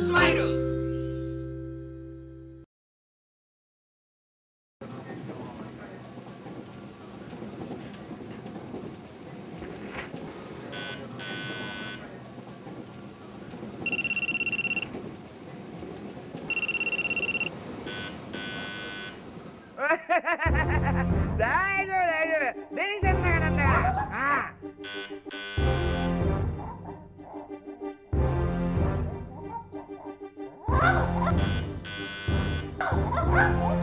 スマイル。大丈夫大丈夫。電車の中なんだから。ああ。Oh, my God.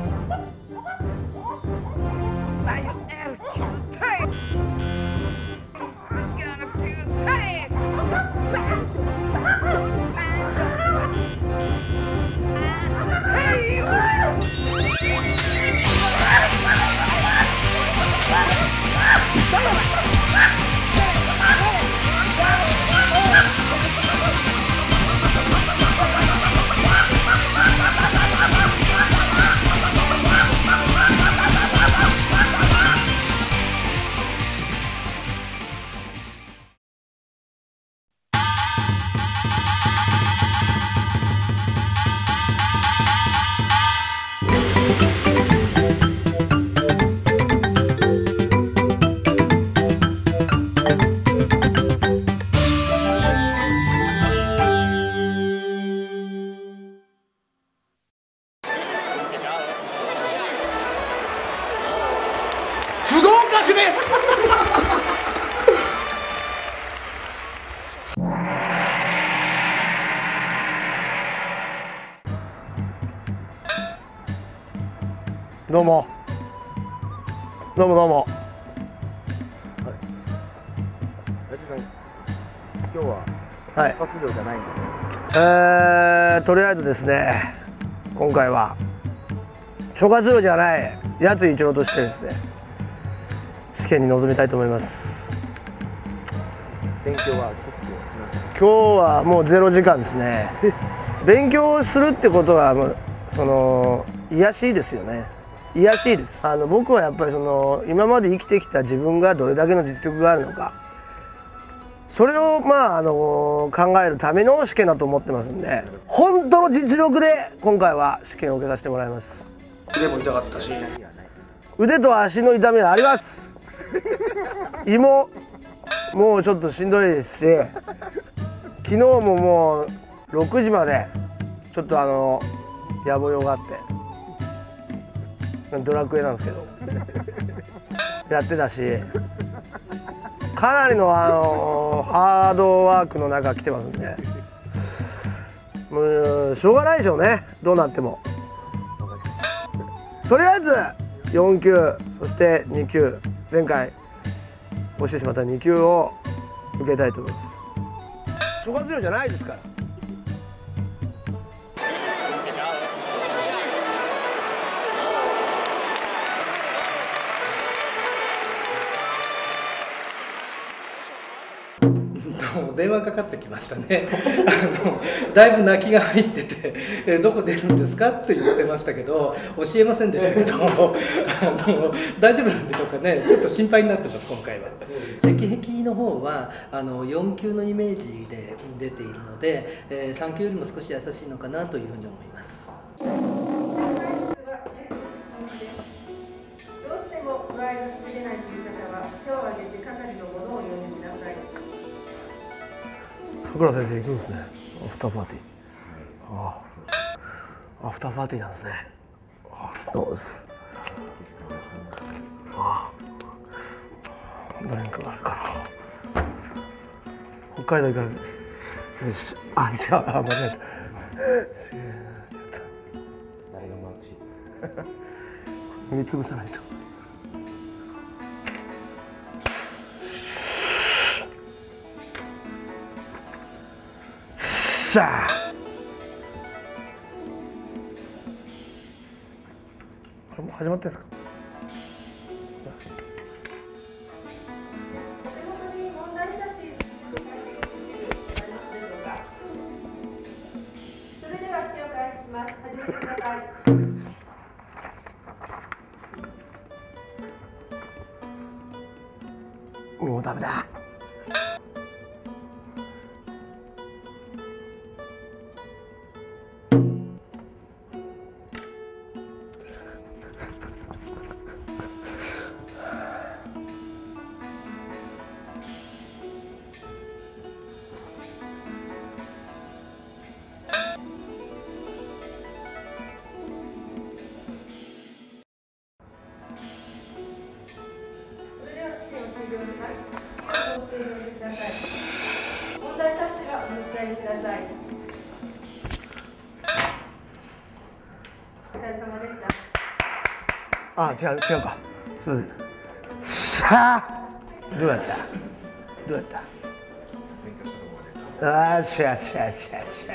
不合格です！どうも。どうもどうも。ラジさん今日ははい。活動じゃないんですね。えー、とりあえずですね今回は諸葛亮じゃないやつ一郎としてですね試験に臨みたいと思います。勉強は結構しました今日はもうゼロ時間ですね。勉強するってことはもうその癒やしいですよね。癒やしいです。あの僕はやっぱりその今まで生きてきた自分がどれだけの実力があるのか。それをまああの考えるための試験だと思ってますんで本当の実力で今回は試験を受けさせてもらいます。腕も痛かったし。腕と足の痛みはあります胃ももうちょっとしんどいですし昨日ももう6時までちょっとあの野暮用があってドラクエなんですけどやってたしかなりのあのハードワークの中来てますんでもうしょうがないでしょうねどうなっても。とりあえず4級そして2級前回落ちてしまった2級を受けたいと思います。諸葛亮じゃないですから。電話かかってきましたね。あのだいぶ泣きが入ってて「えどこ出るんですか?」って言ってましたけど教えませんでしたけどあの大丈夫なんでしょうかね。ちょっと心配になってます今回は。石壁の方はあの4級のイメージで出ているので、え3級よりも少し優しいのかなというふうに思いますさくら先生行くんですね。アフターパーティーああアフター。パーティーなんですね。あどうもです？ああドリンクがあるから。北海道行かあ違う。あ間違えた。さないとさこれもう始まってんですか？りください。お疲れ様でした。あ違う違うか。すいません。しゃあどうやった？どうやった？あーしゃあしゃあしゃあしゃ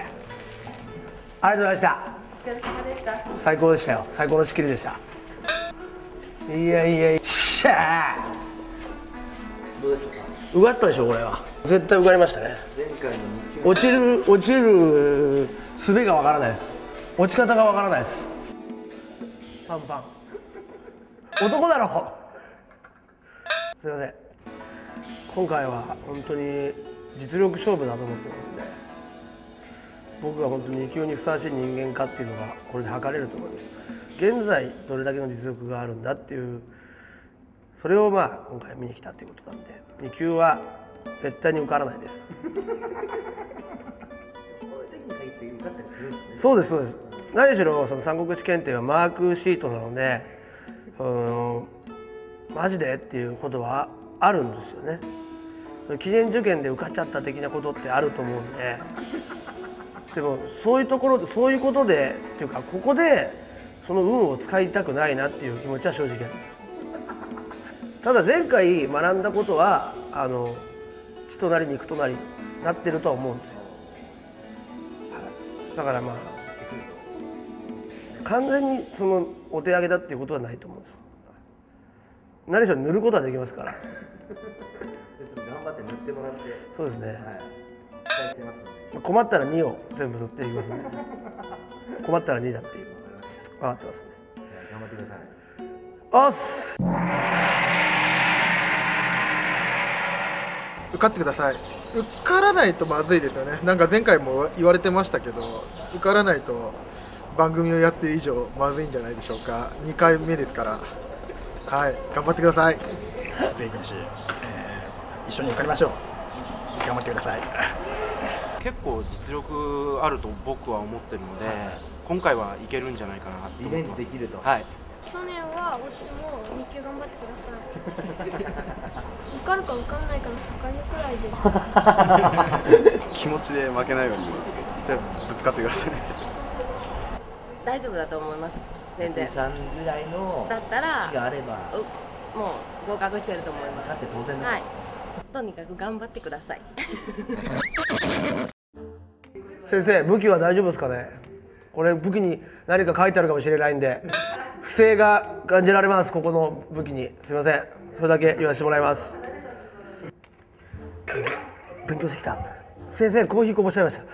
あ。ありがとうございました。お疲れ様でした。最高でしたよ。最高の仕切りでした。いやいやしゃあどうでしょうか？受かったでしょこれは。絶対受かりましたね。前回の2級落ちる落ちる術がわからないです。落ち方がわからないです。パンパン。男だろすいません。今回は本当に実力勝負だと思ってますんで僕が本当に2級にふさわしい人間かっていうのがこれで測れると思います。現在どれだけの実力があるんだっていうそれをまあ今回見に来たということなんで2級は絶対に受からないです。そうですそうです。何しろその三国志検定はマークシートなのでうんマジでっていうことはあるんですよね。その記念受験で受かっちゃった的なことってあると思うんで。でもそういうところでそういうことでっていうかここでその運を使いたくないなっていう気持ちは正直ありますただ前回学んだことはあの血となり肉となりなってるとは思うんですよ、はい。だからまあ完全にそのお手上げだっていうことはないと思うんです。何しろ塗ることはできますから。頑張って塗ってもらって、はい、そうですね。期待してますので。まあ困ったら2を全部塗っていきますね。困ったら2だっていう分かってますね。頑張ってください。おっす受かってください。受からないとまずいですよね。なんか前回も言われてましたけど受からないと番組をやってる以上まずいんじゃないでしょうか。2回目ですから。はい。頑張ってください。ぜひし、えー一緒に受かりましょう。頑張ってください。結構実力あると僕は思ってるので、今回はいけるんじゃないかなリベンジできると、はい。去年は落ちても2級頑張ってください受かるか受かんないかの境くらいで気持ちで負けないようにとりあえずぶつかってください。大丈夫だと思います。全然。さんぐらいのだったら知識があれば。うもう合格してると思います。だって当然だと。はい。とにかく頑張ってください。先生武器は大丈夫ですかね？これ武器に何か書いてあるかもしれないんで不正が感じられますここの武器に。すいません。それだけ言わせてもらいます。勉強してきた。先生コーヒーこぼしちゃいました。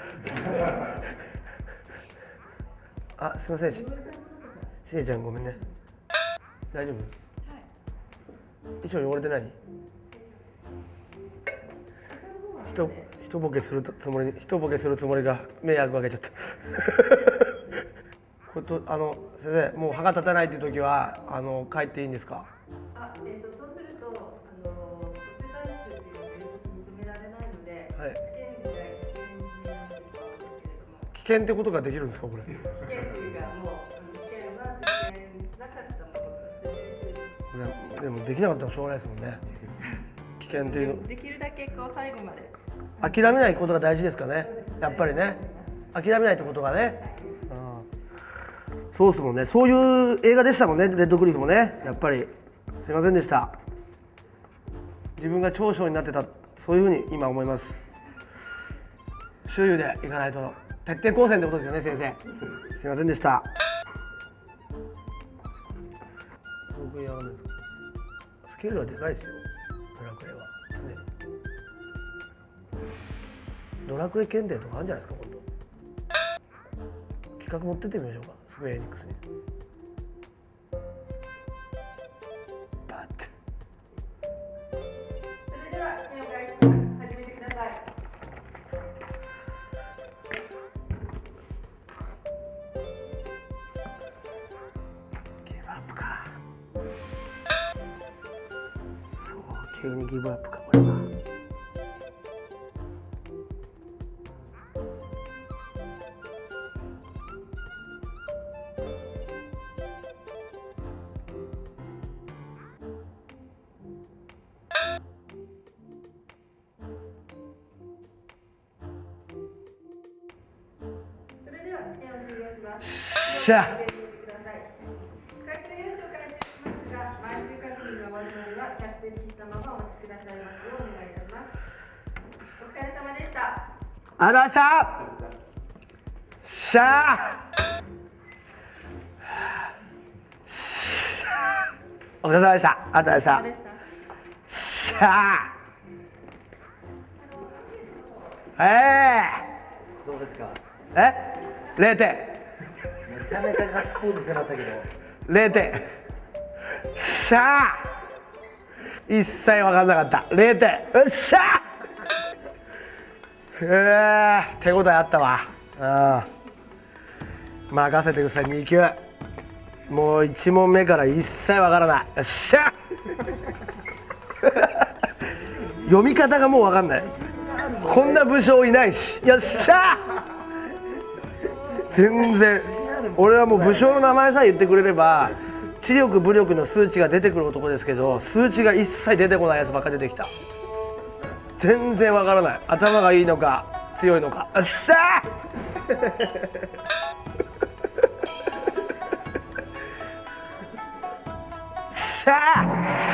あすいません。ししげちゃんごめんね。大丈夫？衣装汚れてない？人一ボケするつもり一ボケするつもりが迷惑かけちゃったこれとあの先生もう歯が立たないっていう時はあの帰っていいんですか？あ、えー、とそうするとあの途中退出っていうのは原則認められないので、はい。試験時代危険になってしまうんですけれども。危険ってことができるんですかこれ危険というかもう試験は実践しなかったものとして点数でもできなかったらしょうがないですもんね。危険っていう。できるだけこう最後まで。諦めないことが大事ですかね。やっぱりね。諦めないってことがね、うん、そうですもんね。そういう映画でしたもんね。レッドクリフもね。やっぱり。すいませんでした。自分が長所になってた。そういうふうに今思います。周囲でいかないと。徹底抗戦ってことですよね先生。すいませんでした。スケールはでかいですよ。ドラクエは。常に。ドラクエ検定とかあるんじゃないですか企画持ってってみましょうか。スクエアエニックスに。バッて。それでは試験を開始します。始めてください。ギブアップか。そう急にギブアップかこれはした。ありがとうございましたしゃあお疲れ様でしたありがとうございましたしゃあええーどうですかええ0点めちゃめちゃガッツポーズしてましたけど。0点。しゃあ。一切分かんなかった。0点。よっしゃえー、手応えあったわ。うん。任せてください2球もう1問目から一切分からない。よっしゃ読み方がもう分かんない。こんな武将いないし。よっしゃ全然。俺はもう武将の名前さえ言ってくれれば知力武力の数値が出てくる男ですけど数値が一切出てこないやつばっか出てきた。全然わからない。頭がいいのか強いのか。あっしゃ しゃ